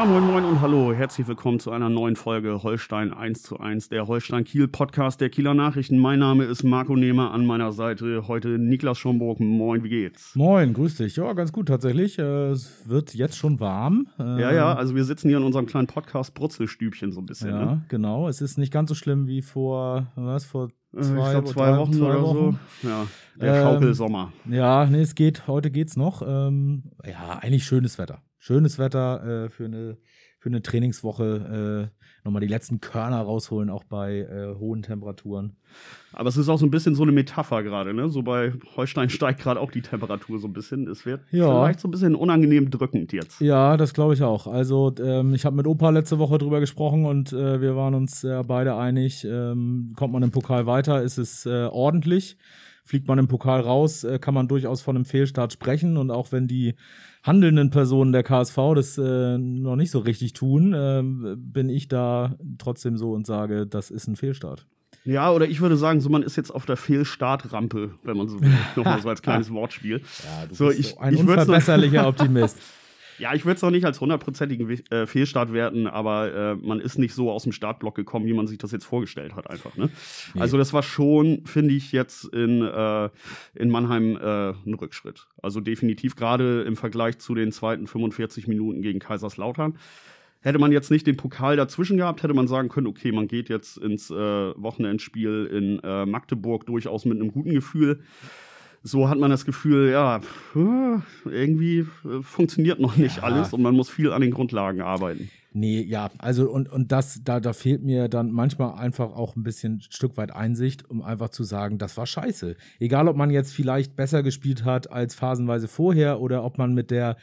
Ja, moin moin und hallo. Herzlich willkommen zu einer neuen Folge Holstein 1 zu 1, der Holstein Kiel Podcast der Kieler Nachrichten. Mein Name ist Marco Nehmer, an meiner Seite heute Niklas Schomburg. Moin, wie geht's? Moin, grüß dich. Ja, ganz gut tatsächlich. Äh, es wird jetzt schon warm. Ja, ja, also wir sitzen hier in unserem kleinen Podcast Brutzelstübchen so ein bisschen. Ja, ne? genau. Es ist nicht ganz so schlimm wie vor, was, vor Äh, zwei, ich glaube zwei drei- Wochen zwei oder Wochen. so. Ja, der Ähm, Schaukelsommer. Ja, nee, es geht. Heute geht's noch. Ähm, ja, eigentlich schönes Wetter. Schönes Wetter äh, für eine für eine Trainingswoche. Äh, nochmal die letzten Körner rausholen, auch bei äh, hohen Temperaturen. Aber es ist auch so ein bisschen so eine Metapher gerade, ne? So bei Holstein steigt gerade auch die Temperatur so ein bisschen. Es wird Ja. vielleicht so ein bisschen unangenehm drückend jetzt. Ja, das glaube ich auch. Also ähm, ich habe mit Opa letzte Woche drüber gesprochen und äh, wir waren uns äh, beide einig, ähm, kommt man im Pokal weiter, ist es äh, ordentlich. Fliegt man im Pokal raus, äh, kann man durchaus von einem Fehlstart sprechen. Und auch wenn die handelnden Personen der KSV das äh, noch nicht so richtig tun, ähm, bin ich da trotzdem so und sage, das ist ein Fehlstart. Ja, oder ich würde sagen, so man ist jetzt auf der Fehlstartrampe, wenn man so will. Nochmal so als kleines Wortspiel. du So, bist ich- ein ich unverbesserlicher Optimist. Ja, ich würde es noch nicht als hundertprozentigen äh, Fehlstart werten, aber äh, man ist nicht so aus dem Startblock gekommen, wie man sich das jetzt vorgestellt hat, einfach. Ne? Also das war schon, finde ich, jetzt in, äh, in Mannheim äh, ein Rückschritt. Also definitiv gerade im Vergleich zu den zweiten 45 Minuten gegen Kaiserslautern. Hätte man jetzt nicht den Pokal dazwischen gehabt, hätte man sagen können, okay, man geht jetzt ins äh, Wochenendspiel in äh, Magdeburg durchaus mit einem guten Gefühl so hat man das Gefühl, ja, irgendwie äh, funktioniert noch nicht Ja. alles und man muss viel an den Grundlagen arbeiten. Nee, ja, also und, und das, da, da fehlt mir dann manchmal einfach auch ein bisschen ein Stück weit Einsicht, um einfach zu sagen, das war scheiße. Egal, ob man jetzt vielleicht besser gespielt hat als phasenweise vorher oder ob man mit der,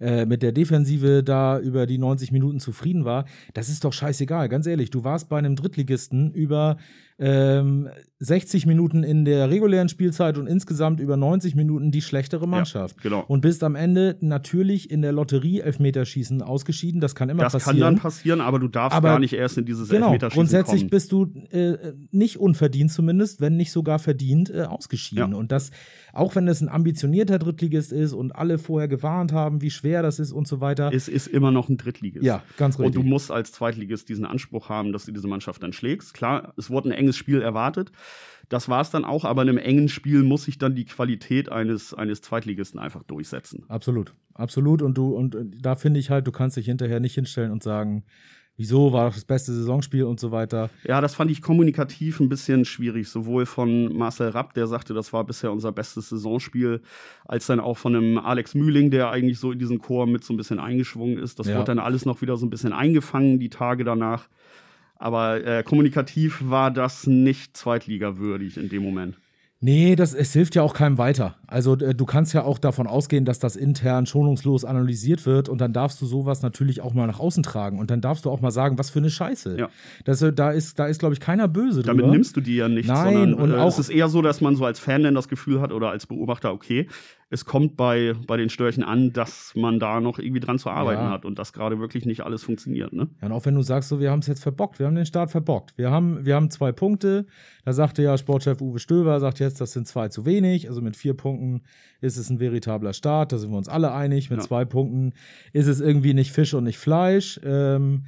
äh, mit der Defensive da über die 90 Minuten zufrieden war, das ist doch scheißegal, ganz ehrlich. Du warst bei einem Drittligisten über ähm, 60 Minuten in der regulären Spielzeit und insgesamt über 90 Minuten die schlechtere Mannschaft. genau. Und bist am Ende natürlich in der Lotterie Elfmeterschießen ausgeschieden. Das kann immer Das passieren. kann dann passieren, aber du darfst Aber- gar nicht erst in dieses Genau, Elfmeterschießen grundsätzlich kommen. bist du äh, nicht unverdient zumindest, wenn nicht sogar verdient äh, ausgeschieden. Ja. Und das, auch wenn es ein ambitionierter Drittligist ist und alle vorher gewarnt haben, wie schwer das ist und so weiter. Es ist immer noch ein Drittligist. ja, ganz Und richtig. du musst als Zweitligist diesen Anspruch haben, dass du diese Mannschaft dann schlägst. Klar, es wurde ein enges Spiel erwartet. Das war es dann auch, aber in einem engen Spiel muss sich dann die Qualität eines, eines Zweitligisten einfach durchsetzen. Absolut, absolut. Und du, und äh, da finde ich halt, du kannst dich hinterher nicht hinstellen und sagen, wieso war das das beste Saisonspiel und so weiter. Ja, das fand ich kommunikativ ein bisschen schwierig, sowohl von Marcel Rapp, der sagte, das war bisher unser bestes Saisonspiel, als dann auch von einem Alex Mühling, der eigentlich so in diesen Chor mit so ein bisschen eingeschwungen ist. Das Ja. wurde dann alles noch wieder so ein bisschen eingefangen, die Tage danach. Aber äh, kommunikativ war das nicht zweitligawürdig in dem Moment. Nee, das, es hilft ja auch keinem weiter. Also du kannst ja auch davon ausgehen, dass das intern schonungslos analysiert wird und dann darfst du sowas natürlich auch mal nach außen tragen und dann darfst du auch mal sagen, was für eine Scheiße. Ja. Das, äh, da ist, da ist glaube ich, keiner böse Damit drüber. nimmst du die ja nicht, Nein, sondern und äh, auch- es ist eher so, dass man so als Fan dann das Gefühl hat oder als Beobachter, okay, es kommt bei, bei den Störchen an, dass man da noch irgendwie dran zu arbeiten Ja. hat und dass gerade wirklich nicht alles funktioniert. Ne? Ja, und auch wenn du sagst, so, wir haben es jetzt verbockt, wir haben den Start verbockt. Wir haben, wir haben zwei Punkte. Da sagte ja Sportchef Uwe Stöber, sagt jetzt, das sind zwei zu wenig. Also mit vier Punkten ist es ein veritabler Start. Da sind wir uns alle einig. Mit Ja. zwei Punkten ist es irgendwie nicht Fisch und nicht Fleisch. Ähm,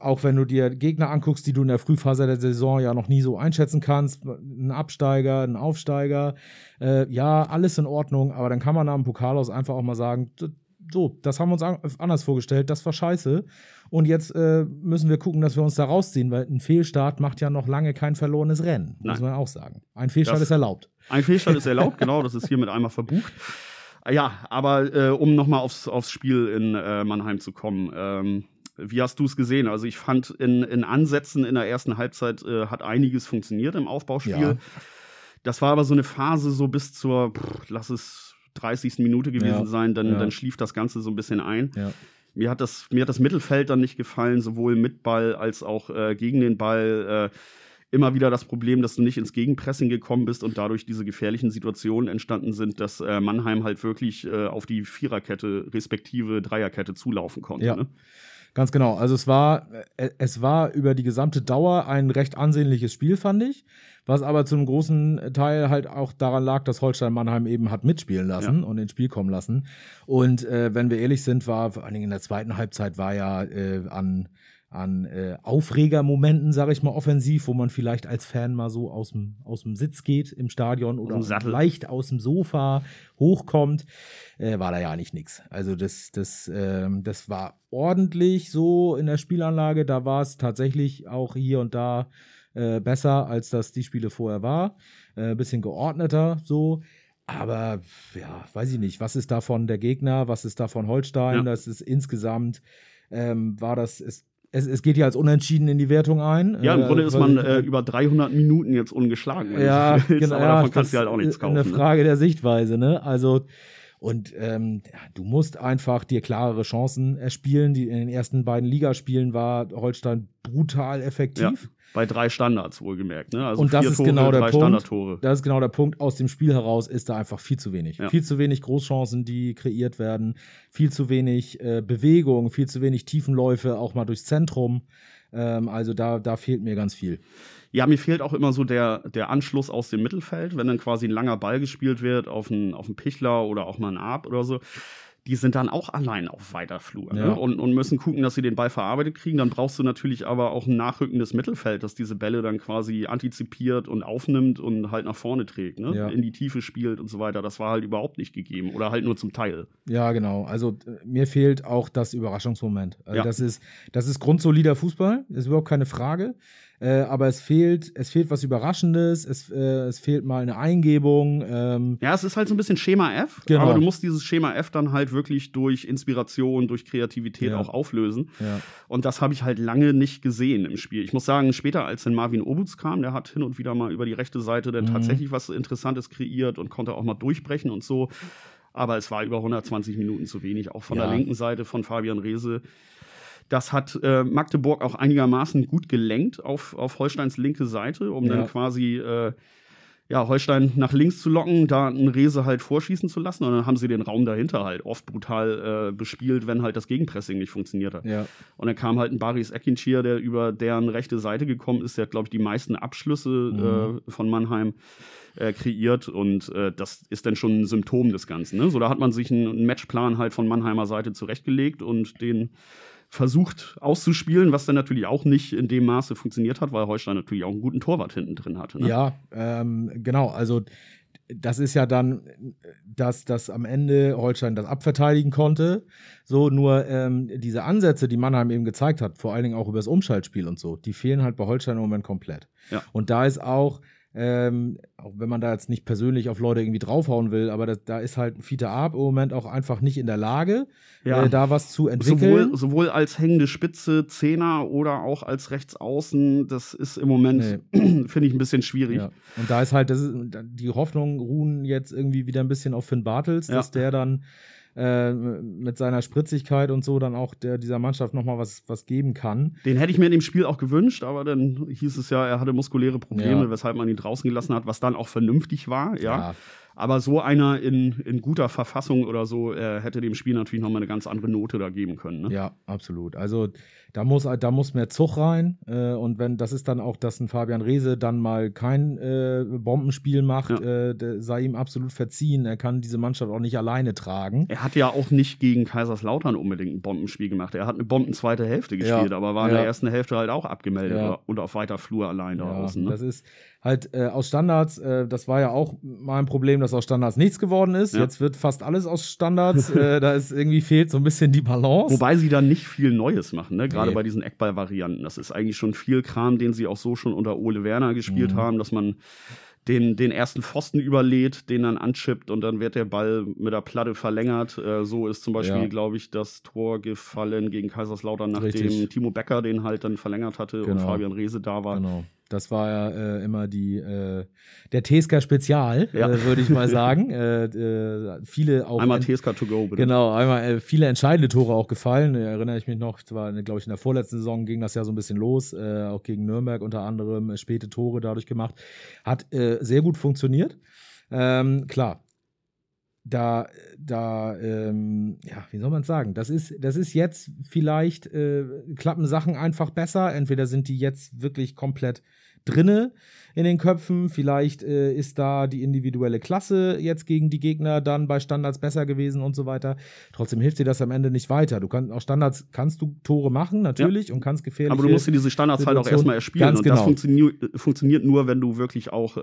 auch wenn du dir Gegner anguckst, die du in der Frühphase der Saison ja noch nie so einschätzen kannst, ein Absteiger, ein Aufsteiger, äh, ja, alles in Ordnung, aber dann kann man nach dem Pokal aus einfach auch mal sagen, so, das haben wir uns an anders vorgestellt, das war scheiße. Und jetzt äh, müssen wir gucken, dass wir uns da rausziehen, weil ein Fehlstart macht ja noch lange kein verlorenes Rennen, muss Nein. man auch sagen. Ein Fehlstart Das- ist erlaubt. Ein Fehlstart ist erlaubt, genau, das ist hiermit einmal verbucht. Ja, aber äh, um nochmal aufs, aufs Spiel in äh, Mannheim zu kommen. Ähm, wie hast du es gesehen? Also ich fand in, in Ansätzen in der ersten Halbzeit äh, hat einiges funktioniert im Aufbauspiel. Ja. Das war aber so eine Phase so bis zur, pff, lass es 30. Minute gewesen Ja, sein, dann, ja. dann schlief das Ganze so ein bisschen ein. Mir hat das, mir hat das Mittelfeld dann nicht gefallen, sowohl mit Ball als auch äh, gegen den Ball. Äh, immer wieder das Problem, dass du nicht ins Gegenpressing gekommen bist und dadurch diese gefährlichen Situationen entstanden sind, dass äh, Mannheim halt wirklich äh, auf die Viererkette respektive Dreierkette zulaufen konnte. Ja. Ne? Ganz genau. Also es war, äh, es war über die gesamte Dauer ein recht ansehnliches Spiel, fand ich. Was aber zum großen Teil halt auch daran lag, dass Holstein Mannheim eben hat mitspielen lassen Ja. und ins Spiel kommen lassen. Und äh, wenn wir ehrlich sind, war vor allen Dingen in der zweiten Halbzeit war ja äh, an an äh, Aufregermomenten, sage ich mal, offensiv, wo man vielleicht als Fan mal so aus dem, aus dem Sitz geht im Stadion oder leicht aus dem Sofa hochkommt, äh, war da ja nicht nix. Also das, das, ähm, das war ordentlich so in der Spielanlage. Da war es tatsächlich auch hier und da äh, besser, als das die Spiele vorher war. Äh, bisschen geordneter so. Aber ja, weiß ich nicht, was ist davon der Gegner, was ist davon Holstein? Ja. Das ist insgesamt, ähm, war das, es, es, es geht ja als unentschieden in die Wertung ein. Ja, im Äh, Grunde ist man äh, über 300 Minuten jetzt ungeschlagen. wenn ja, genau. aber ja, davon kannst du halt auch nichts ist kaufen. Eine ne? Frage der Sichtweise, ne? Also, und ähm, ja, du musst einfach dir klarere Chancen erspielen. Die, in den ersten beiden Ligaspielen war Holstein brutal effektiv. Bei drei Standards wohlgemerkt. Ne? Also Und das ist Tore, genau der drei Punkt. Standardtore. Das ist genau der Punkt. Aus dem Spiel heraus ist da einfach viel zu wenig. Ja. Viel zu wenig Großchancen, die kreiert werden. Viel zu wenig äh, Bewegung, viel zu wenig Tiefenläufe, auch mal durchs Zentrum. Ähm, also da, da fehlt mir ganz viel. Ja, mir fehlt auch immer so der, der Anschluss aus dem Mittelfeld, wenn dann quasi ein langer Ball gespielt wird auf einen, auf einen Pichler oder auch mal einen Arp oder so. Die sind dann auch allein auf weiter Flur Ja. ne? und, und müssen gucken, dass sie den Ball verarbeitet kriegen. Dann brauchst du natürlich aber auch ein nachrückendes Mittelfeld, das diese Bälle dann quasi antizipiert und aufnimmt und halt nach vorne trägt, ne? Ja. in die Tiefe spielt und so weiter. Das war halt überhaupt nicht gegeben oder halt nur zum Teil. Ja, genau. Also äh, mir fehlt auch das Überraschungsmoment. Also Ja. das ist, das ist grundsolider Fußball, ist überhaupt keine Frage. Äh, aber es fehlt, es fehlt was Überraschendes, es, äh, es fehlt mal eine Eingebung. Ähm, Ja, es ist halt so ein bisschen Schema F, Genau. aber du musst dieses Schema F dann halt wirklich durch Inspiration, durch Kreativität Ja. auch auflösen. ja. Und das habe ich halt lange nicht gesehen im Spiel. Ich muss sagen, später, als dann Marvin Obutz kam, der hat hin und wieder mal über die rechte Seite dann Mhm. tatsächlich was Interessantes kreiert und konnte auch mal durchbrechen und so. Aber es war über 120 Minuten zu wenig, auch von Ja. der linken Seite von Fabian Reese. Das hat äh, Magdeburg auch einigermaßen gut gelenkt auf, auf Holsteins linke Seite, um Ja. dann quasi äh, ja, Holstein nach links zu locken, da einen Rese halt vorschießen zu lassen. Und dann haben sie den Raum dahinter halt oft brutal äh, bespielt, wenn halt das Gegenpressing nicht funktioniert hat. ja. Und dann kam halt ein Baris Ekinchir, der über deren rechte Seite gekommen ist. Der hat, glaube ich, die meisten Abschlüsse Mhm. äh, von Mannheim äh, kreiert. Und äh, das ist dann schon ein Symptom des Ganzen. Ne? So, da hat man sich einen Matchplan halt von Mannheimer Seite zurechtgelegt und den versucht auszuspielen, was dann natürlich auch nicht in dem Maße funktioniert hat, weil Holstein natürlich auch einen guten Torwart hinten drin hatte. Ne? Ja, ähm, genau. Also das ist ja dann, dass das am Ende Holstein das abverteidigen konnte. So, nur ähm, diese Ansätze, die Mannheim eben gezeigt hat, vor allen Dingen auch über das Umschaltspiel und so, die fehlen halt bei Holstein im Moment komplett. Ja. Und da ist auch, ähm, auch wenn man da jetzt nicht persönlich auf Leute irgendwie draufhauen will, aber das, da ist halt Fiete Arp im Moment auch einfach nicht in der Lage, Ja. äh, da was zu entwickeln. Sowohl, sowohl als hängende Spitze, Zehner oder auch als Rechtsaußen, das ist im Moment, finde ich, ein bisschen schwierig. Ja. Und da ist halt, das ist, die Hoffnungen ruhen jetzt irgendwie wieder ein bisschen auf Finn Bartels, Ja. dass der dann äh, mit seiner Spritzigkeit und so dann auch der, dieser Mannschaft nochmal was, was geben kann. Den hätte ich mir in dem Spiel auch gewünscht, aber dann hieß es ja, er hatte muskuläre Probleme, Ja. weshalb man ihn draußen gelassen hat, was dann auch vernünftig war, ja. Aber so einer in, in guter Verfassung oder so äh, hätte dem Spiel natürlich nochmal eine ganz andere Note da geben können. Ne? Ja, absolut. Also da muss, da muss mehr Zug rein. Äh, und wenn das ist dann auch, dass ein Fabian Reese dann mal kein äh, Bombenspiel macht, Ja. äh, sei ihm absolut verziehen. Er kann diese Mannschaft auch nicht alleine tragen. Er hat ja auch nicht gegen Kaiserslautern unbedingt ein Bombenspiel gemacht. Er hat eine bombenzweite Hälfte gespielt, Ja. aber war in Ja. der ersten Hälfte halt auch abgemeldet und auf weiter Flur allein da Ja, außen. Ne? Das ist halt äh, aus Standards, äh, das war ja auch mal ein Problem, dass aus Standards nichts geworden ist. Jetzt wird fast alles aus Standards. äh, da ist irgendwie fehlt so ein bisschen die Balance. Wobei sie dann nicht viel Neues machen, ne? gerade Nee. bei diesen Eckball-Varianten. Das ist eigentlich schon viel Kram, den sie auch so schon unter Ole Werner gespielt Mhm. haben, dass man den, den ersten Pfosten überlädt, den dann anchippt und dann wird der Ball mit der Platte verlängert. Äh, so ist zum Beispiel, Ja. glaube ich, das Tor gefallen gegen Kaiserslautern, nachdem Richtig. Timo Becker den halt dann verlängert hatte und Genau. Fabian Reese da war. Genau. Das war ja äh, immer die äh, der TSK Spezial, Ja. äh, würde ich mal sagen. äh, äh, viele auch Einmal TSK to go, bitte. Genau, einmal äh, viele entscheidende Tore auch gefallen. Äh, erinnere ich mich noch, es war, glaube ich, in der vorletzten Saison ging das ja so ein bisschen los, äh, auch gegen Nürnberg unter anderem, äh, späte Tore dadurch gemacht. Hat äh, sehr gut funktioniert. Ähm, klar, da, da, ähm, ja, wie soll man es sagen? Das ist, das ist jetzt vielleicht, äh, klappen Sachen einfach besser. Entweder sind die jetzt wirklich komplett drinne in den Köpfen. Vielleicht äh, ist da die individuelle Klasse jetzt gegen die Gegner dann bei Standards besser gewesen und so weiter. Trotzdem hilft dir das am Ende nicht weiter. Du kannst auch Standards kannst du Tore machen natürlich und kannst gefährliche. Aber du musst dir diese Standards halt auch Situation- erstmal erspielen. Ganz und das genau. funktioniert, funktioniert nur, wenn du wirklich auch äh,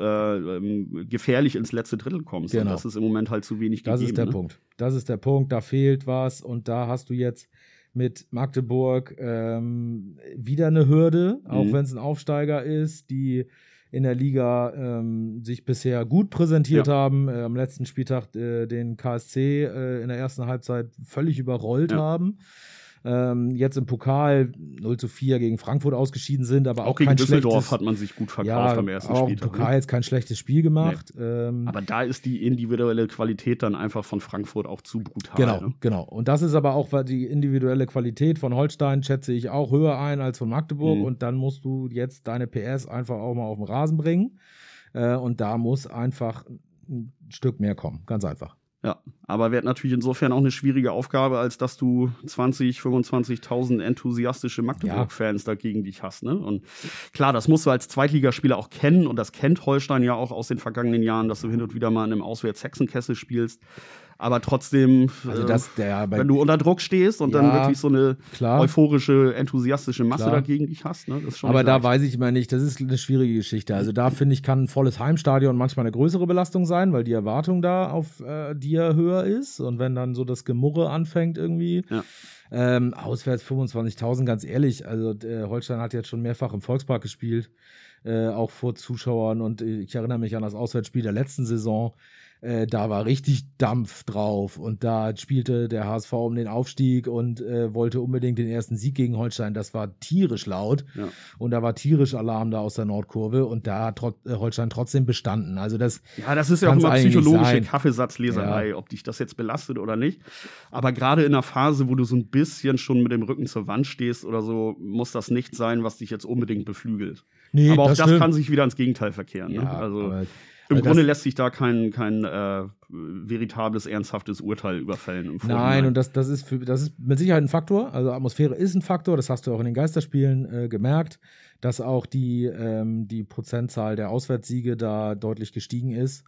ähm, gefährlich ins letzte Drittel kommst. Und Genau. das ist im Moment halt zu wenig Das gegeben. ist der ne? Punkt. Das ist der Punkt. Da fehlt was und da hast du jetzt mit Magdeburg ähm, wieder eine Hürde, auch Mhm. wenn es ein Aufsteiger ist, die in der Liga ähm, sich bisher gut präsentiert Ja. haben, äh, am letzten Spieltag äh, den KSC äh, in der ersten Halbzeit völlig überrollt Ja. haben. Ähm, jetzt im Pokal 0 zu 4 gegen Frankfurt ausgeschieden sind, aber auch, Auch gegen kein Düsseldorf hat man sich gut verkauft ja, am ersten auch im Spieltag. Pokal Ne? jetzt kein schlechtes Spiel gemacht. Ähm, Aber da ist die individuelle Qualität dann einfach von Frankfurt auch zu brutal. Genau, Ne? genau. Und das ist aber auch weil die individuelle Qualität von Holstein, schätze ich, auch höher ein als von Magdeburg. Mhm. Und dann musst du jetzt deine PS einfach auch mal auf den Rasen bringen. Äh, und da muss einfach ein Stück mehr kommen. Ganz einfach. Ja, aber wird natürlich insofern auch eine schwierige Aufgabe, als dass du 20, 25.000 enthusiastische Magdeburg-Fans dagegen dich hast. Ne? Und klar, das musst du als Zweitligaspieler auch kennen und das kennt Holstein ja auch aus den vergangenen Jahren, dass du hin und wieder mal in einem Auswärts-Hexenkessel spielst. Aber trotzdem, Also äh, das, der wenn du unter Druck stehst und dann Ja, wirklich so eine klar. euphorische, enthusiastische Masse Klar. dagegen dich hast, ne? Aber da weiß ich immer nicht, das ist eine schwierige Geschichte. Also da finde ich, kann ein volles Heimstadion manchmal eine größere Belastung sein, weil die Erwartung da auf äh, dir höher ist. Und wenn dann so das Gemurre anfängt irgendwie. Ja. Ähm, auswärts 25.000, ganz ehrlich. Also äh, Holstein hat jetzt schon mehrfach im Volkspark gespielt, äh, auch vor Zuschauern. Und äh, ich erinnere mich an das Auswärtsspiel der letzten Saison. Äh, da war richtig Dampf drauf und da spielte der HSV um den Aufstieg und äh, wollte unbedingt den ersten Sieg gegen Holstein. Das war tierisch laut Ja. und da war tierisch Alarm da aus der Nordkurve und da hat trot äh, Holstein trotzdem bestanden. Also das, Ja, das ist ja auch immer psychologische. Kaffeesatzleserei, ob dich das jetzt belastet oder nicht. Aber gerade in einer Phase, wo du so ein bisschen schon mit dem Rücken zur Wand stehst oder so, muss das nicht sein, was dich jetzt unbedingt beflügelt. nee, aber auch das, stimmt. kann sich wieder ins Gegenteil verkehren. ja, ne? Also im Grunde lässt sich da kein, kein äh, veritables, ernsthaftes Urteil überfällen. Nein, und das, das, ist für, das ist mit Sicherheit ein Faktor. Also Atmosphäre ist ein Faktor, das hast du auch in den Geisterspielen äh, gemerkt, dass auch die, ähm, die Prozentzahl der Auswärtssiege da deutlich gestiegen ist.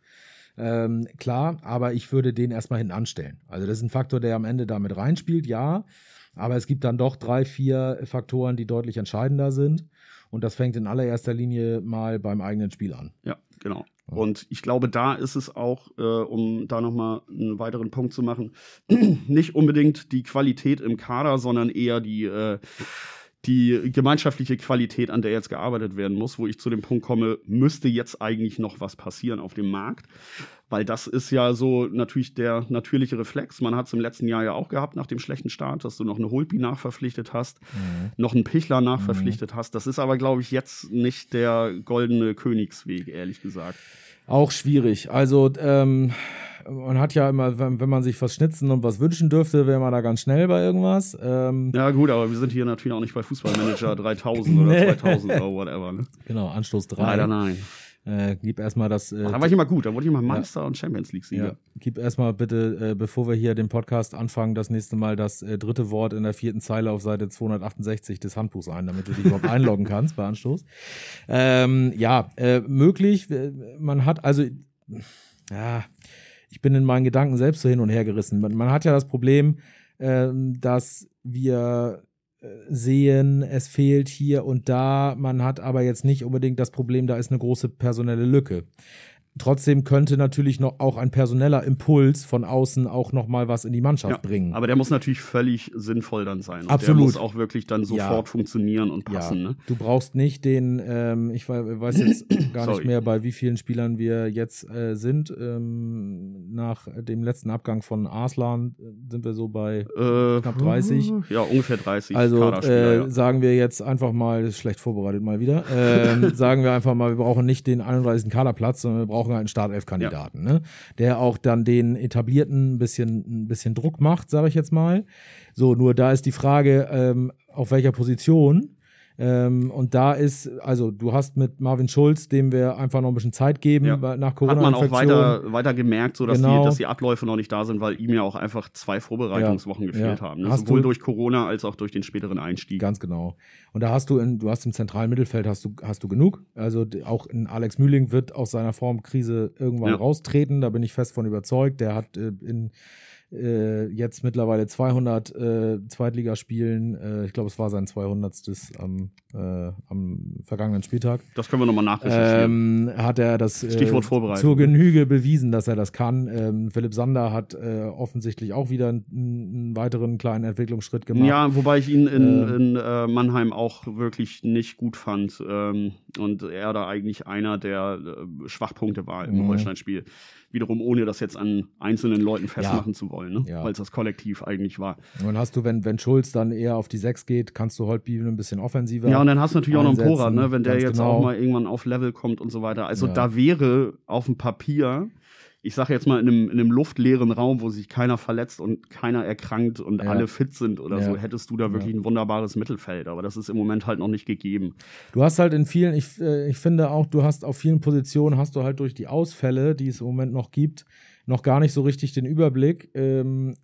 Ähm, klar, aber ich würde den erstmal hinten anstellen. Also das ist ein Faktor, der am Ende damit reinspielt, ja. Aber es gibt dann doch drei, vier Faktoren, die deutlich entscheidender sind. Und das fängt in allererster Linie mal beim eigenen Spiel an. Ja, genau. Und ich glaube, da ist es auch, äh, um da nochmal einen weiteren Punkt zu machen, nicht unbedingt die Qualität im Kader, sondern eher die, äh, die gemeinschaftliche Qualität, an der jetzt gearbeitet werden muss, wo ich zu dem Punkt komme, müsste jetzt eigentlich noch was passieren auf dem Markt. Weil das ist ja so natürlich der natürliche Reflex. Man hat es im letzten Jahr ja auch gehabt nach dem schlechten Start, dass du noch eine Holpi nachverpflichtet hast, noch einen Pichler nachverpflichtet hast. Das ist aber, glaube ich, jetzt nicht der goldene Königsweg, ehrlich gesagt. Auch schwierig. Also, ähm, man hat ja immer, wenn, man sich was schnitzen und was wünschen dürfte, wäre man da ganz schnell bei irgendwas. Ähm, Ja, gut, aber wir sind hier natürlich auch nicht bei Fußballmanager 3000 oder Nee. 2000 oder whatever. Ne? genau, Anstoß 3. Leider nein. Äh, gib erstmal das. Äh, Da war ich immer gut, da wurde ich immer Meister und Champions League-Sieger. ja, gib erstmal bitte, äh, bevor wir hier den Podcast anfangen, das nächste Mal das äh, dritte Wort in der vierten Zeile auf Seite 268 des Handbuchs ein, damit du dich überhaupt einloggen kannst bei Anstoß. Ähm, ja, äh, möglich. Äh, Man hat also, ja, ich bin in meinen Gedanken selbst so hin und her gerissen. Man, man hat ja das Problem, ähm, dass wir sehen, es fehlt hier und da. Man hat aber jetzt nicht unbedingt das Problem, da ist eine große personelle Lücke. Trotzdem könnte natürlich noch auch ein personeller Impuls von außen auch noch mal was in die Mannschaft ja, bringen. Aber der muss natürlich völlig sinnvoll dann sein. Und Absolut. Der muss auch wirklich dann sofort ja. funktionieren und passen. Ja. Ne? Du brauchst nicht den, ähm, ich weiß jetzt gar nicht mehr, bei wie vielen Spielern wir jetzt äh, sind. Ähm, nach dem letzten Abgang von Arslan äh, sind wir so bei äh, knapp 30. Ja, ungefähr 30. Also äh, sagen wir jetzt einfach mal, ist schlecht vorbereitet mal wieder, ähm, sagen wir einfach mal, wir brauchen nicht den 31. Kaderplatz, sondern wir brauchen brauchen einen Startelf-Kandidaten, ja. ne? der auch dann den etablierten ein bisschen, ein bisschen Druck macht, sage ich jetzt mal. So, nur da ist die Frage, ähm, auf welcher Position ähm, und da ist, also du hast mit Marvin Schulz, dem wir einfach noch ein bisschen Zeit geben ja. nach Corona. Hat man auch weiter, weiter gemerkt, so dass, genau. die, dass die Abläufe noch nicht da sind, weil ihm ja auch einfach zwei Vorbereitungswochen ja. gefehlt ja. haben. Ne? Sowohl durch Corona als auch durch den späteren Einstieg. Ganz genau. Und da hast du, in, du hast im zentralen Mittelfeld hast du, hast du genug. Also auch in Alex Mühling wird aus seiner Formkrise irgendwann raustreten. Da bin ich fest von überzeugt. Der hat äh, in äh, jetzt mittlerweile 200 äh, Zweitligaspielen. Äh, ich glaube, es war sein 200. am, äh, am vergangenen Spieltag. Das können wir nochmal nachrecherchieren. Ähm, hat er das äh, Stichwort vorbereitet. zur Genüge bewiesen, dass er das kann. Ähm, Philipp Sander hat äh, offensichtlich auch wieder einen, einen, weiteren kleinen Entwicklungsschritt gemacht. Ja, wobei ich ihn in, ähm, in Mannheim auch wirklich nicht gut fand. Ähm, und er da eigentlich einer der Schwachpunkte war im mhm. Holstein-Spiel wiederum ohne das jetzt an einzelnen Leuten festmachen ja. zu wollen, ne? ja. weil es das Kollektiv eigentlich war. Und hast du, wenn, wenn Schulz dann eher auf die Sechs geht, kannst du Holtby ein bisschen offensiver. Ja, und dann hast du natürlich auch noch einen Pora, ne? wenn der jetzt genau. auch mal irgendwann auf Level kommt und so weiter. Also ja. da wäre auf dem Papier ich sage jetzt mal, in einem, in einem luftleeren Raum, wo sich keiner verletzt und keiner erkrankt und ja. alle fit sind oder ja. so, hättest du da wirklich ein wunderbares Mittelfeld. Aber das ist im Moment halt noch nicht gegeben. Du hast halt in vielen, ich, äh, ich finde auch, du hast auf vielen Positionen, hast du halt durch die Ausfälle, die es im Moment noch gibt, noch gar nicht so richtig den Überblick. Ähm,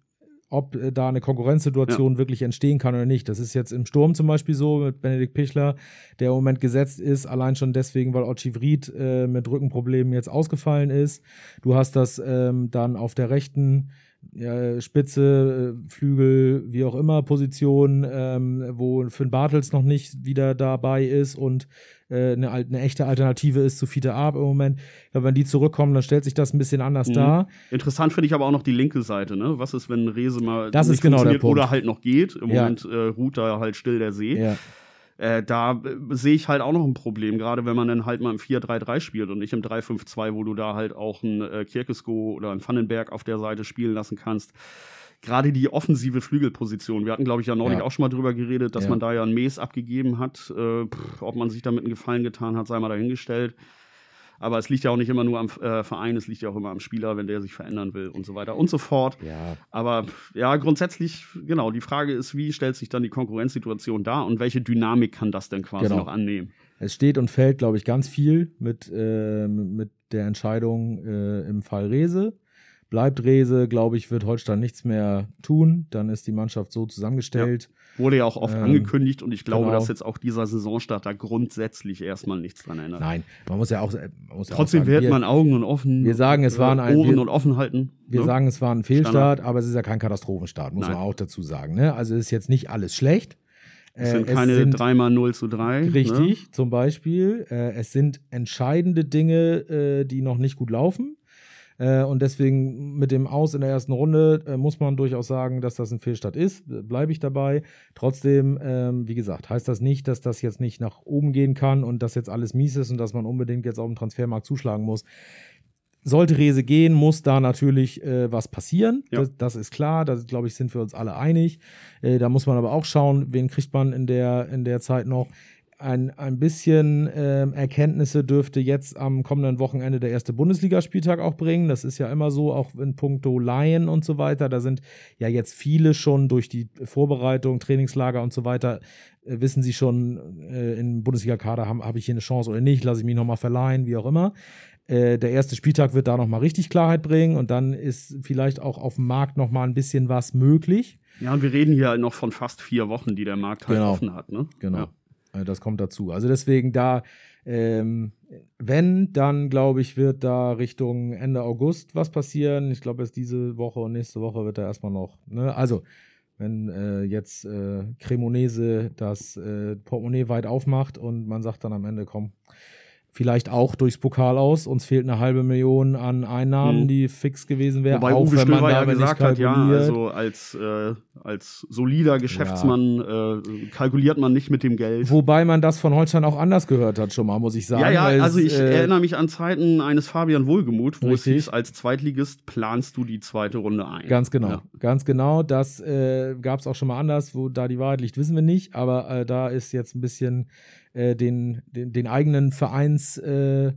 ob äh, da eine Konkurrenzsituation ja. wirklich entstehen kann oder nicht. Das ist jetzt im Sturm zum Beispiel so mit Benedikt Pichler, der im Moment gesetzt ist, allein schon deswegen, weil Ochi Vried äh, mit Rückenproblemen jetzt ausgefallen ist. Du hast das ähm, dann auf der rechten ja, Spitze, äh, Flügel, wie auch immer, Position, ähm, wo Finn Bartels noch nicht wieder dabei ist und äh, eine, eine, echte Alternative ist zu Fiete Arp im Moment. Ja, wenn die zurückkommen, dann stellt sich das ein bisschen anders mhm. dar. Interessant finde ich aber auch noch die linke Seite. Ne? Was ist, wenn Rese mal das ist genau der Punkt. oder halt noch geht? Im ja. Moment äh, ruht da halt still der See. Ja. Äh, da äh, sehe ich halt auch noch ein Problem, gerade wenn man dann halt mal im 4-3-3 spielt und nicht im 3-5-2, wo du da halt auch einen äh, Kirkesko oder einen Vandenberg auf der Seite spielen lassen kannst. Gerade die offensive Flügelposition. Wir hatten, glaube ich, ja neulich ja. auch schon mal drüber geredet, dass ja. man da ja ein Mes abgegeben hat. Äh, pff, ob man sich damit einen Gefallen getan hat, sei mal dahingestellt. Aber es liegt ja auch nicht immer nur am äh, Verein, es liegt ja auch immer am Spieler, wenn der sich verändern will und so weiter und so fort. Ja. Aber ja, grundsätzlich, genau, die Frage ist, wie stellt sich dann die Konkurrenzsituation dar und welche Dynamik kann das denn quasi genau. noch annehmen? Es steht und fällt, glaube ich, ganz viel mit, äh, mit der Entscheidung äh, im Fall Rese. Bleibt Rese, glaube ich, wird Holstein nichts mehr tun. Dann ist die Mannschaft so zusammengestellt. Ja. Wurde ja auch oft ähm, angekündigt und ich glaube, genau. dass jetzt auch dieser Saisonstart da grundsätzlich erstmal nichts dran ändert. Nein, man muss ja auch. Muss Trotzdem ja wird man Augen und offen. Wir sagen, es waren ein, Ohren wir, und offen halten. Wir ne? sagen, es war ein Fehlstart, Standard. aber es ist ja kein Katastrophenstart, muss Nein. man auch dazu sagen. Ne? Also ist jetzt nicht alles schlecht. Es sind äh, keine sind 3 mal 0 zu 3. Ne? Richtig, ne? zum Beispiel. Äh, es sind entscheidende Dinge, äh, die noch nicht gut laufen. Äh, und deswegen mit dem Aus in der ersten Runde äh, muss man durchaus sagen, dass das ein Fehlstart ist. Bleibe ich dabei. Trotzdem, ähm, wie gesagt, heißt das nicht, dass das jetzt nicht nach oben gehen kann und dass jetzt alles mies ist und dass man unbedingt jetzt auf dem Transfermarkt zuschlagen muss. Sollte Rese gehen, muss da natürlich äh, was passieren. Ja. Das, das, ist klar. Da, glaube ich, sind wir uns alle einig. Äh, da muss man aber auch schauen, wen kriegt man in der, in der Zeit noch ein, ein bisschen äh, Erkenntnisse dürfte jetzt am kommenden Wochenende der erste Bundesligaspieltag auch bringen. Das ist ja immer so, auch in puncto Laien und so weiter. Da sind ja jetzt viele schon durch die Vorbereitung, Trainingslager und so weiter, äh, wissen sie schon, äh, im Bundesliga-Kader habe hab ich hier eine Chance oder nicht, lasse ich mich nochmal verleihen, wie auch immer. Äh, der erste Spieltag wird da nochmal richtig Klarheit bringen und dann ist vielleicht auch auf dem Markt nochmal ein bisschen was möglich. Ja, und wir reden hier halt noch von fast vier Wochen, die der Markt halt genau. offen hat. Ne? Genau. Ja. Äh, das kommt dazu. Also deswegen da, ähm, wenn, dann glaube ich, wird da Richtung Ende August was passieren. Ich glaube, es diese Woche und nächste Woche wird da erstmal noch. Ne? Also, wenn äh, jetzt äh, Cremonese das äh, Portemonnaie weit aufmacht und man sagt dann am Ende, komm, Vielleicht auch durchs Pokal aus. Uns fehlt eine halbe Million an Einnahmen, Mhm. die fix gewesen wären. Wobei auch Uwe wenn man Stöber ja gesagt hat, ja, also als, äh, als solider Geschäftsmann äh, kalkuliert man nicht mit dem Geld. Wobei man das von Holstein auch anders gehört hat, schon mal, muss ich sagen. ja, ja, also ich äh, erinnere mich an Zeiten eines Fabian Wohlgemuth, wo Richtig. es hieß, als Zweitligist planst du die zweite Runde ein. Ganz genau, Ja. ganz genau. Das äh, gab es auch schon mal anders, wo da die Wahrheit liegt, wissen wir nicht. Aber äh, da ist jetzt ein bisschen äh, den, den, den eigenen Vereins, äh,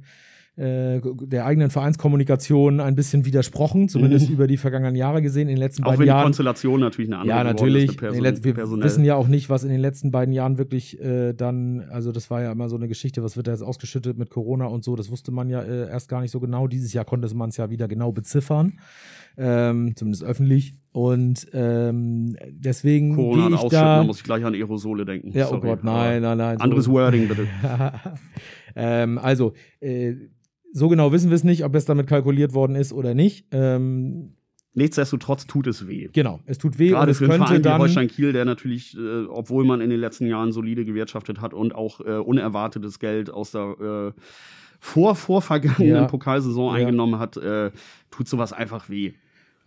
äh, der eigenen Vereinskommunikation ein bisschen widersprochen, zumindest Mhm. über die vergangenen Jahre gesehen. In den letzten Auch beiden wenn die Jahren. Konstellation natürlich eine andere Ja, natürlich. ist, Person- Letz- wir personell. wissen ja auch nicht, was in den letzten beiden Jahren wirklich äh, dann, also das war ja immer so eine Geschichte, was wird da jetzt ausgeschüttet mit Corona und so, das wusste man ja äh, erst gar nicht so genau. Dieses Jahr konnte man es ja wieder genau beziffern, ähm, zumindest öffentlich. Und ähm, deswegen Corona gehe und Ausschütten, da da. muss ich gleich an Aerosole denken. Ja, oh Sorry. Gott, nein, nein, nein. so- Anderes Wording bitte. ähm, also, äh, so genau wissen wir es nicht, ob es damit kalkuliert worden ist oder nicht. Ähm, Nichtsdestotrotz tut es weh. genau, es tut weh und Gerade es für einen könnte Verein wie. Holstein Kiel, der natürlich, äh, obwohl man in den letzten Jahren solide gewirtschaftet hat und auch äh, unerwartetes Geld aus der äh, vor vorvergangenen Ja. Pokalsaison Ja. eingenommen hat, äh, tut sowas einfach weh.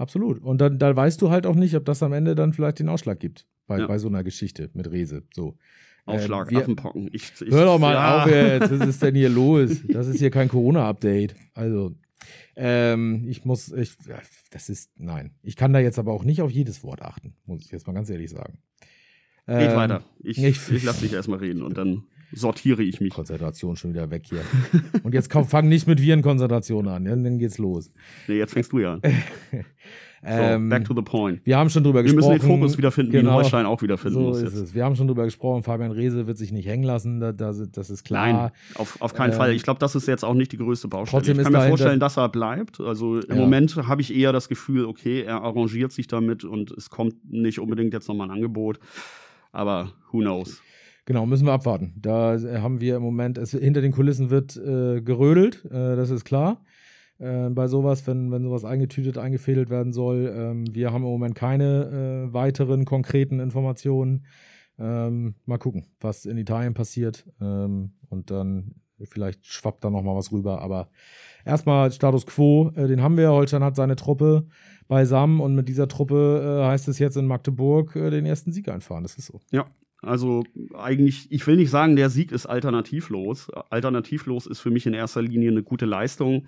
Absolut. Und dann, da weißt du halt auch nicht, ob das am Ende dann vielleicht den Ausschlag gibt. Bei, Ja. bei so einer Geschichte mit Rese. So. Aufschlag, Ähm, wir- Affenpocken. Ich, ich, Hör doch mal ja. auf jetzt. Was ist denn hier los? Das ist hier kein Corona-Update. Also, ähm, ich muss, ich, das ist, nein. Ich kann da jetzt aber auch nicht auf jedes Wort achten, muss ich jetzt mal ganz ehrlich sagen. Geht Ähm, weiter. Ich, ich- ich, lasse dich erstmal reden und dann sortiere ich mich. Konzentration schon wieder weg hier. Und jetzt komm, fang nicht mit Virenkonzentration an, ja, dann geht's los. Nee, jetzt fängst du ja an. So, Ähm, back to the point. wir haben schon drüber Wir müssen gesprochen. den Fokus wiederfinden, wie Genau. ein Holstein auch wiederfinden So muss ist jetzt. es. Wir haben schon drüber gesprochen, Fabian Rehse wird sich nicht hängen lassen, da, da, das ist klar. Nein, auf, auf keinen Ähm, Fall. Ich glaube, das ist jetzt auch nicht die größte Baustelle. trotzdem ich kann mir vorstellen, dass er bleibt. Also im Ja. Moment habe ich eher das Gefühl, okay, er arrangiert sich damit und es kommt nicht unbedingt jetzt nochmal ein Angebot. Aber who knows? Genau, müssen wir abwarten. Da äh, haben wir im Moment, es, hinter den Kulissen wird äh, gerödelt, äh, das ist klar. Äh, bei sowas, wenn, wenn sowas eingetütet, eingefädelt werden soll. Ähm, wir haben im Moment keine äh, weiteren konkreten Informationen. Ähm, mal gucken, was in Italien passiert. Ähm, und dann vielleicht schwappt da noch mal was rüber. Aber erstmal Status Quo, äh, den haben wir. Holstein hat seine Truppe beisammen und mit dieser Truppe äh, heißt es jetzt in Magdeburg äh, den ersten Sieg einfahren. Das ist so. Ja. Also eigentlich, ich will nicht sagen, der Sieg ist alternativlos. Alternativlos ist für mich in erster Linie eine gute Leistung.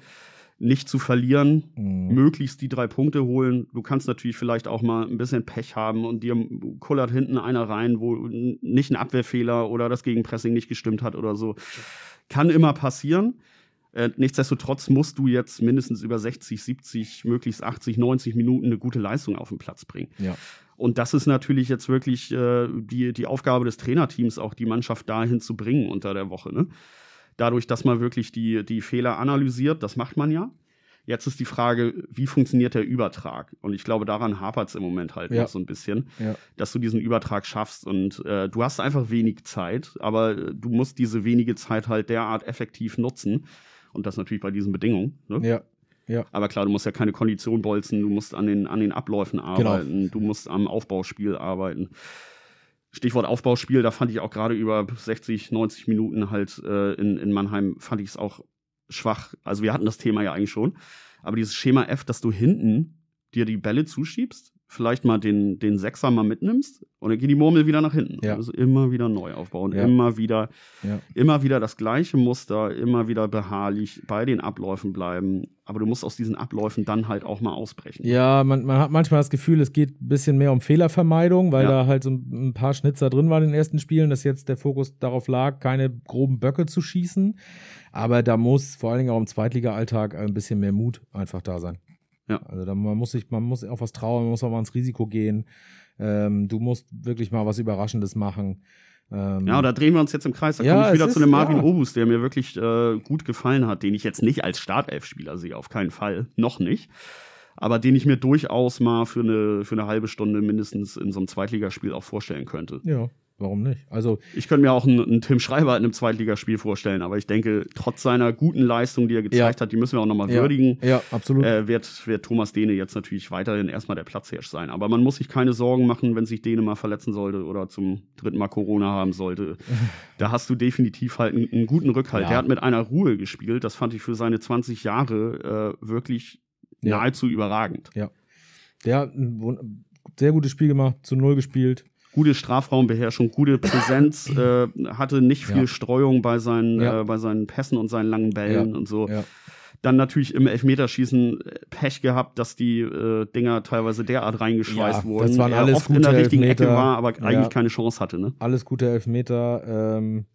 Nicht zu verlieren, Mhm. möglichst die drei Punkte holen. Du kannst natürlich vielleicht auch mal ein bisschen Pech haben und dir kullert hinten einer rein, wo nicht ein Abwehrfehler oder das Gegenpressing nicht gestimmt hat oder so. Kann immer passieren. Äh, nichtsdestotrotz musst du jetzt mindestens über 60, 70, möglichst 80, 90 Minuten eine gute Leistung auf den Platz bringen. Ja. Und das ist natürlich jetzt wirklich äh, die, die Aufgabe des Trainerteams, auch die Mannschaft dahin zu bringen unter der Woche. Ne? Dadurch, dass man wirklich die, die Fehler analysiert, das macht man ja. Jetzt ist die Frage, wie funktioniert der Übertrag? Und ich glaube, daran hapert es im Moment halt Ja. noch so ein bisschen, Ja. dass du diesen Übertrag schaffst. Und äh, du hast einfach wenig Zeit, aber äh, du musst diese wenige Zeit halt derart effektiv nutzen. Und das natürlich bei diesen Bedingungen. Ne? Ja. Ja. Aber klar, du musst ja keine Kondition bolzen, du musst an den, an den Abläufen Genau. arbeiten, du musst am Aufbauspiel arbeiten. Stichwort Aufbauspiel, da fand ich auch gerade über 60, 90 Minuten halt äh, in, in Mannheim, fand ich es auch schwach. Also wir hatten das Thema ja eigentlich schon. Aber dieses Schema F, dass du hinten dir die Bälle zuschiebst, vielleicht mal den, den Sechser mal mitnimmst und dann geht die Murmel wieder nach hinten. Ja. Also immer wieder neu aufbauen, Ja. immer wieder Ja. immer wieder das gleiche Muster, immer wieder beharrlich bei den Abläufen bleiben. Aber du musst aus diesen Abläufen dann halt auch mal ausbrechen. Ja, man, man hat manchmal das Gefühl, es geht ein bisschen mehr um Fehlervermeidung, weil da halt so ein ein paar Schnitzer drin waren in den ersten Spielen, dass jetzt der Fokus darauf lag, keine groben Böcke zu schießen. Aber da muss vor allen Dingen auch im Zweitliga-Alltag ein bisschen mehr Mut einfach da sein. Ja. Also da, man muss sich, man muss auf was trauen, man muss auch mal ins Risiko gehen. Ähm, du musst wirklich mal was Überraschendes machen. Ähm, Ja, da drehen wir uns jetzt im Kreis. Da Ja, komme ich wieder zu dem Marvin ja. Obus, der mir wirklich äh, gut gefallen hat, den ich jetzt nicht als Startelf-Spieler sehe, auf keinen Fall. Noch nicht. Aber den ich mir durchaus mal für eine, für eine halbe Stunde mindestens in so einem Zweitligaspiel auch vorstellen könnte. ja. Warum nicht? Also ich könnte mir auch einen, einen, Tim Schreiber in einem Zweitligaspiel vorstellen, aber ich denke, trotz seiner guten Leistung, die er gezeigt ja. hat, die müssen wir auch nochmal ja. würdigen. Ja, absolut. Äh, wird, wird Thomas Dehne jetzt natürlich weiterhin erstmal der Platzhirsch sein. Aber man muss sich keine Sorgen machen, wenn sich Dehne mal verletzen sollte oder zum dritten Mal Corona haben sollte. da hast du definitiv halt einen, einen guten Rückhalt. Ja. Der hat mit einer Ruhe gespielt. Das fand ich für seine 20 Jahre äh, wirklich nahezu überragend. Ja. Der hat ein sehr gutes Spiel gemacht, zu Null gespielt gute Strafraumbeherrschung, gute Präsenz, äh, hatte nicht viel ja. Streuung bei seinen, ja. äh, bei seinen Pässen und seinen langen Bällen ja. und so. Dann natürlich im Elfmeterschießen äh, Pech gehabt, dass die äh, Dinger teilweise derart reingeschweißt wurden. Das waren alles oft gute in der richtigen Elfmeter. Ecke war, aber eigentlich keine Chance hatte. Ne? Alles gute Elfmeter. Ähm,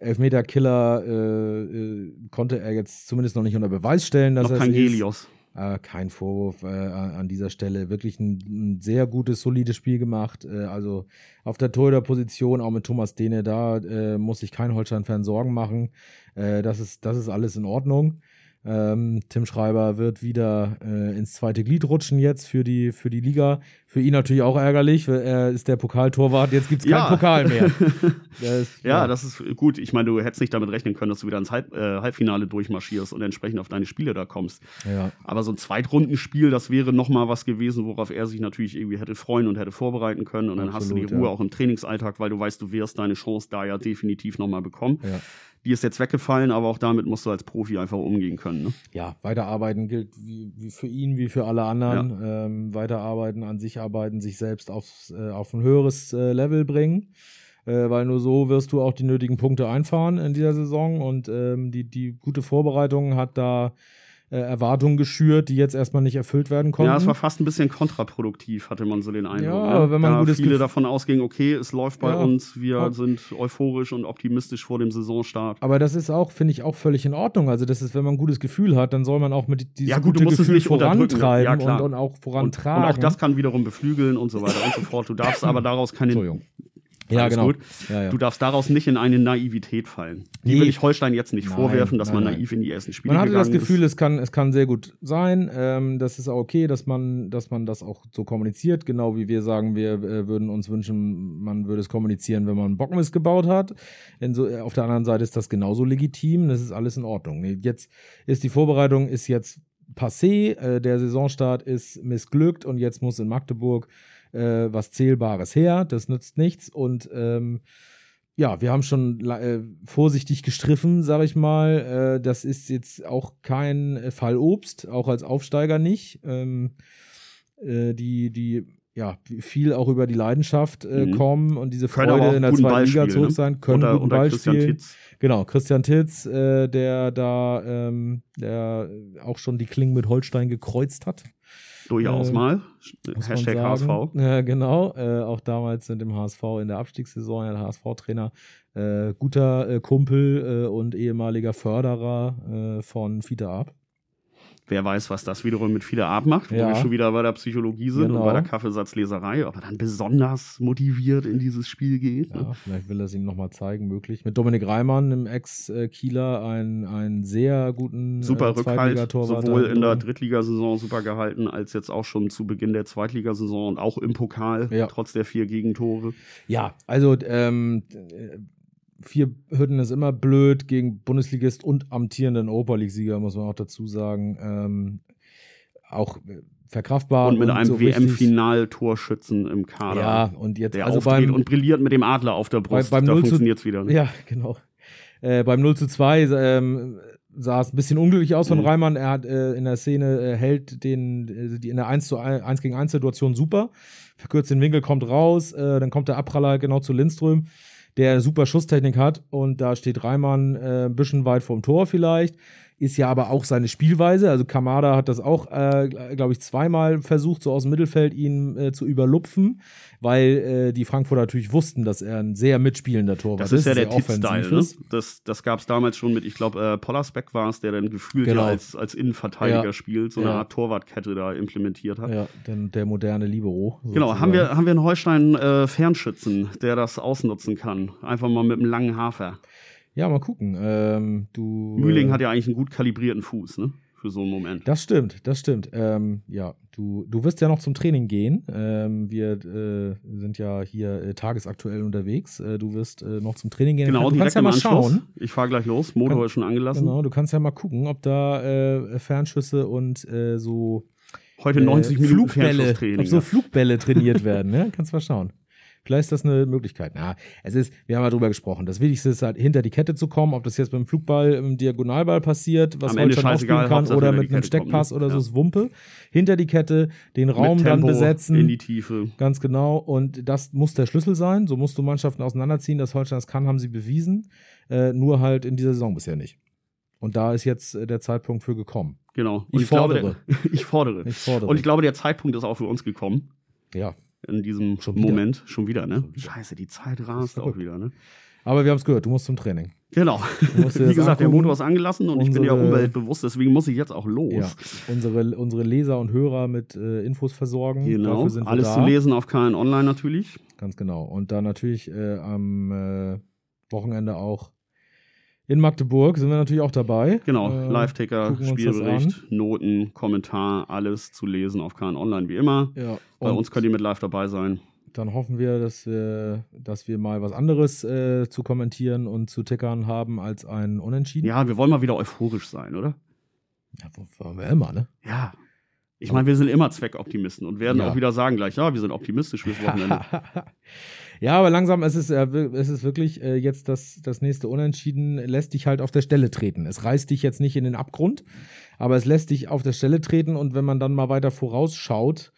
Elfmeter-Killer äh, äh, konnte er jetzt zumindest noch nicht unter Beweis stellen, dass noch er kein Gelios. Äh, kein Vorwurf äh, an dieser Stelle. Wirklich ein, ein, sehr gutes, solides Spiel gemacht. Äh, also auf der Torhüter-Position, auch mit Thomas Dehne, da äh, muss sich kein Holstein-Fan Sorgen machen. Äh, das, ist, das ist alles in Ordnung. Ähm, Tim Schreiber wird wieder äh, ins zweite Glied rutschen jetzt für die, für die Liga. Für ihn natürlich auch ärgerlich. Er ist der Pokaltorwart. Jetzt gibt es keinen ja. Pokal mehr. Das, ja, ja, das ist gut. Ich meine, du hättest nicht damit rechnen können, dass du wieder ins Halb, äh, Halbfinale durchmarschierst und entsprechend auf deine Spiele da kommst. Ja. Aber so ein Zweitrundenspiel, das wäre nochmal was gewesen, worauf er sich natürlich irgendwie hätte freuen und hätte vorbereiten können. Und dann Absolut, hast du die Ruhe auch im Trainingsalltag, weil du weißt, du wirst deine Chance da ja definitiv nochmal bekommen. Ja. Die ist jetzt weggefallen, aber auch damit musst du als Profi einfach umgehen können. Ne? Ja, weiterarbeiten gilt wie, wie, für ihn, wie für alle anderen. Ja. Ähm, weiterarbeiten, an sich arbeiten, sich selbst aufs, äh, auf ein höheres äh, Level bringen. Äh, weil nur so wirst du auch die nötigen Punkte einfahren in dieser Saison. Und ähm, die, die gute Vorbereitung hat da äh, Erwartungen geschürt, die jetzt erstmal nicht erfüllt werden konnten. Ja, es war fast ein bisschen kontraproduktiv, hatte man so den Eindruck. Ja, ne? wenn man da gutes viele Gef davon ausgingen, okay, es läuft bei ja. uns, wir ja. sind euphorisch und optimistisch vor dem Saisonstart. Aber das ist auch, finde ich, auch völlig in Ordnung. Also das ist, wenn man ein gutes Gefühl hat, dann soll man auch mit diesem ja, gut, du musst Gefühl es nicht vorantreiben ja, und, und, auch vorantragen. Und, und, auch das kann wiederum beflügeln und so weiter und so fort. Du darfst aber daraus keine ja, genau. Ja, ja. Du darfst daraus nicht in eine Naivität fallen. Die nee. will ich Holstein jetzt nicht nein, vorwerfen, dass nein, man naiv in die ersten Spiele Man hatte das Gefühl, ist. es kann, es kann sehr gut sein. Ähm, das ist auch okay, dass man, dass man das auch so kommuniziert. Genau wie wir sagen, wir äh, würden uns wünschen, man würde es kommunizieren, wenn man Bockmist gebaut hat. So, äh, auf der anderen Seite ist das genauso legitim. Das ist alles in Ordnung. Jetzt ist die Vorbereitung ist jetzt passé. Äh, der Saisonstart ist missglückt und jetzt muss in Magdeburg äh, was Zählbares her. Das nützt nichts. Und ähm, ja, wir haben schon äh, vorsichtig gestriffen, sag ich mal. Äh, das ist jetzt auch kein Fallobst, auch als Aufsteiger nicht. Ähm, äh, die, die ja, viel auch über die Leidenschaft äh, mhm. kommen und diese Freude in der zweiten Liga zurück ne? sein, können oder, guten Ball Christian spielen. Titz. Genau, Christian Titz, äh, der da ähm, der auch schon die Klingen mit Holstein gekreuzt hat. Durchaus äh, mal. Hashtag HSV. Ja, genau. Äh, auch damals sind im HSV in der Abstiegssaison der HSV-Trainer äh, guter äh, Kumpel äh, und ehemaliger Förderer äh, von Fiete Ab. Wer weiß, was das wiederum mit Fiete Art macht, wo ja. wir schon wieder bei der Psychologie sind genau. und bei der Kaffeesatzleserei, ob er dann besonders motiviert in dieses Spiel geht. Ja, ne? vielleicht will er es ihm nochmal zeigen, möglich. Mit Dominik Reimann, im Ex-Kieler, einen, einen sehr guten äh, super äh, Rückhalt, sowohl in der Drittligasaison super gehalten, als jetzt auch schon zu Beginn der Zweitligasaison und auch im Pokal, ja. trotz der vier Gegentore. Ja, also ähm, vier Hürden ist immer blöd gegen Bundesligist und amtierenden Europa League-Sieger, muss man auch dazu sagen. Ähm, auch äh, verkraftbar. Und mit und einem so WM-Final-Torschützen im Kader. Ja, und jetzt der also beim, und brilliert mit dem Adler auf der Brust. Bei, beim da funktioniert es wieder. Ne? Ja, genau. Äh, beim 0 zu 2 ähm, sah es ein bisschen unglücklich aus von mhm. Reimann. Er hat äh, in der Szene äh, hält den äh, die in der 1 zu 1, 1 gegen 1 Situation super. Verkürzt den Winkel, kommt raus, äh, dann kommt der Abpraller genau zu Lindström der super Schusstechnik hat. Und da steht Reimann äh, ein bisschen weit vorm Tor vielleicht ist ja aber auch seine Spielweise. Also Kamada hat das auch, äh, glaube ich, zweimal versucht, so aus dem Mittelfeld ihn äh, zu überlupfen, weil äh, die Frankfurter natürlich wussten, dass er ein sehr mitspielender Torwart ist. Das ist ja der Tipp-Style. Ne? Das, das gab es damals schon mit, ich glaube, äh, Pollersbeck war es, der dann gefühlt genau. ja als, als Innenverteidiger ja. spielt, so eine ja. Art Torwartkette da implementiert hat. Ja, der, der moderne Libero. Sozusagen. Genau, haben wir, haben wir einen Holstein äh, Fernschützen, der das ausnutzen kann. Einfach mal mit einem langen Hafer. Ja, mal gucken. Ähm, du, Mühling äh, hat ja eigentlich einen gut kalibrierten Fuß, ne? für so einen Moment. Das stimmt, das stimmt. Ähm, ja, du, du wirst ja noch zum Training gehen. Ähm, wir äh, sind ja hier äh, tagesaktuell unterwegs. Äh, du wirst äh, noch zum Training gehen. Genau, du kannst ja mal Anschluss. schauen. Ich fahre gleich los. Motor Kann- ist schon angelassen. Genau, du kannst ja mal gucken, ob da äh, Fernschüsse und äh, so Heute 90 äh, Minuten Flugbälle, ob so. Flugbälle trainiert werden. Ne? Kannst mal schauen. Vielleicht ist das eine Möglichkeit. Na, es ist, wir haben ja drüber gesprochen. Das Wichtigste ist halt, hinter die Kette zu kommen. Ob das jetzt beim Flugball im Diagonalball passiert, was auch scheißegal, spielen kann, oder mit einem Steckpass ne? oder so, Ja. ist Wumpe. Hinter die Kette, den Raum Mit dann Tempo besetzen. In die Tiefe. Ganz genau. Und das muss der Schlüssel sein. So musst du Mannschaften auseinanderziehen. Dass Holstein das kann, haben sie bewiesen. Äh, nur halt in dieser Saison bisher nicht. Und da ist jetzt äh, der Zeitpunkt für gekommen. Genau. Ich glaube, fordere. der, ich fordere. Ich fordere. Und ich glaube, der Zeitpunkt ist auch für uns gekommen. ja. In diesem Schon. Moment. Schon wieder, ne? Schon wieder. Scheiße, die Zeit rast auch wieder, ne? Aber wir haben es gehört. Du musst zum Training. Genau. Wie gesagt, der. Motor ist angelassen und ich bin ja Unsere- umweltbewusst, deswegen muss ich jetzt auch los. Ja, unsere, unsere Leser und Hörer mit äh, Infos versorgen. Genau. Alles da. zu lesen auf KN Online natürlich. Ganz genau. Und dann natürlich äh, am äh, Wochenende auch in Magdeburg sind wir natürlich auch dabei. Genau. Äh, Live-Ticker, Spielbericht, Noten, Kommentar, alles zu lesen auf KN Online wie immer. Ja, Bei uns könnt ihr mit live dabei sein. dann hoffen wir, dass wir, dass wir mal was anderes äh, zu kommentieren und zu tickern haben als ein Unentschieden. Ja, wir wollen mal wieder euphorisch sein, oder? Ja, wollen wir immer, ne? Ja. Ich meine, wir sind immer Zweckoptimisten und werden Ja. auch wieder sagen gleich, ja, wir sind optimistisch fürs Wochenende. Ja, aber langsam es ist es, äh, es ist wirklich äh, jetzt das, das nächste Unentschieden, lässt dich halt auf der Stelle treten. Es reißt dich jetzt nicht in den Abgrund, aber es lässt dich auf der Stelle treten und wenn man dann mal weiter vorausschaut,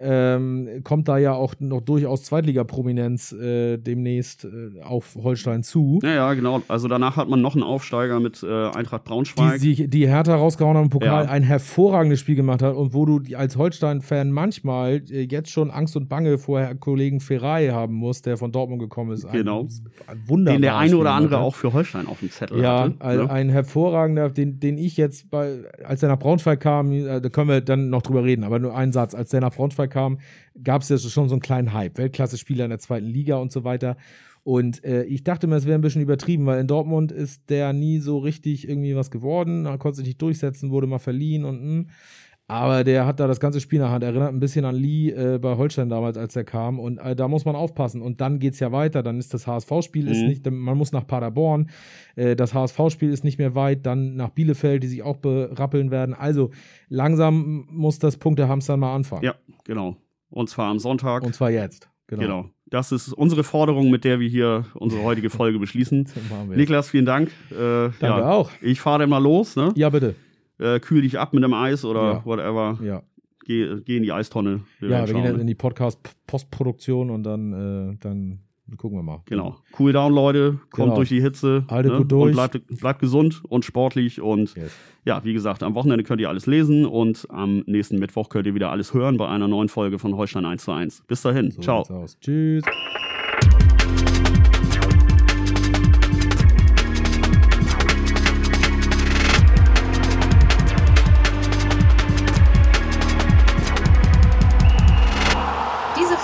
ähm, kommt da ja auch noch durchaus Zweitliga-Prominenz äh, demnächst äh, auf Holstein zu. ja, ja, genau. Also danach hat man noch einen Aufsteiger mit äh, Eintracht Die, Braunschweig. die, die Hertha rausgehauen haben im Pokal, Ja. ein hervorragendes Spiel gemacht hat und wo du die- als Holstein-Fan manchmal äh, jetzt schon Angst und Bange vor Herrn Kollegen Ferrari haben musst, der von Dortmund gekommen ist. Ein, Genau. Ein wunderbares den der eine Spiel oder andere gemacht hat. auch für Holstein auf dem Zettel Ja, hatte. ein, ne? ein hervorragender, den, den ich jetzt bei, als er nach Braunschweig kam, äh, da können wir dann noch drüber reden, aber nur ein Satz, als der nach Braunschweig kam, gab es ja schon so einen kleinen Hype, Weltklasse-Spieler in der zweiten Liga und so weiter. Und äh, ich dachte mir, es wäre ein bisschen übertrieben, weil in Dortmund ist der nie so richtig irgendwie was geworden, er konnte sich nicht durchsetzen, wurde mal verliehen und mh. Aber der hat da das ganze Spiel in der Hand. Erinnert ein bisschen an Lee äh, bei Holstein damals, als er kam. Und äh, da muss man aufpassen. Und dann geht's ja weiter. Dann ist das HSV-Spiel ist Mhm. nicht, man muss nach Paderborn. Äh, das HSV-Spiel ist nicht mehr weit. Dann nach Bielefeld, die sich auch berappeln werden. Also langsam muss das Punktehamster mal anfangen. Ja, genau. Und zwar am Sonntag. Und zwar jetzt. Genau. genau. Das ist unsere Forderung, mit der wir hier unsere heutige Folge beschließen. Wir. Niklas, vielen Dank. Äh, Danke ja, auch. Ich fahre dann mal los, ne? Ja, bitte. Äh, kühl dich ab mit dem Eis oder Ja. whatever. Ja, Geh, geh in die Eistonne. Wir ja wir gehen schauen, ne? in die Podcast-Postproduktion und dann, äh, dann gucken wir mal. Genau. Cool down, Leute. Kommt Genau. durch die Hitze. Haltet gut durch. Und bleibt, bleibt gesund und sportlich. Und Yes. ja, wie gesagt, am Wochenende könnt ihr alles lesen und am nächsten Mittwoch könnt ihr wieder alles hören bei einer neuen Folge von Holstein 1 zu 1. Bis dahin. So Ciao. Tschüss.